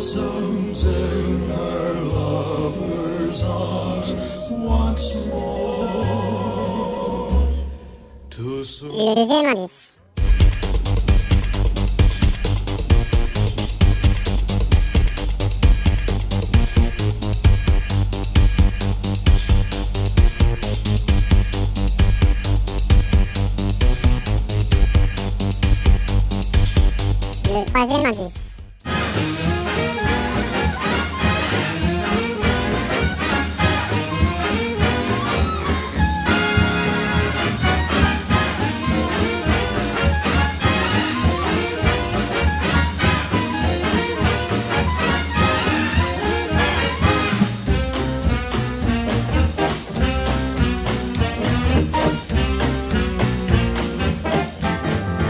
Blossoms in her lover's arms once more. To Le deuxième indice. Le troisième indice.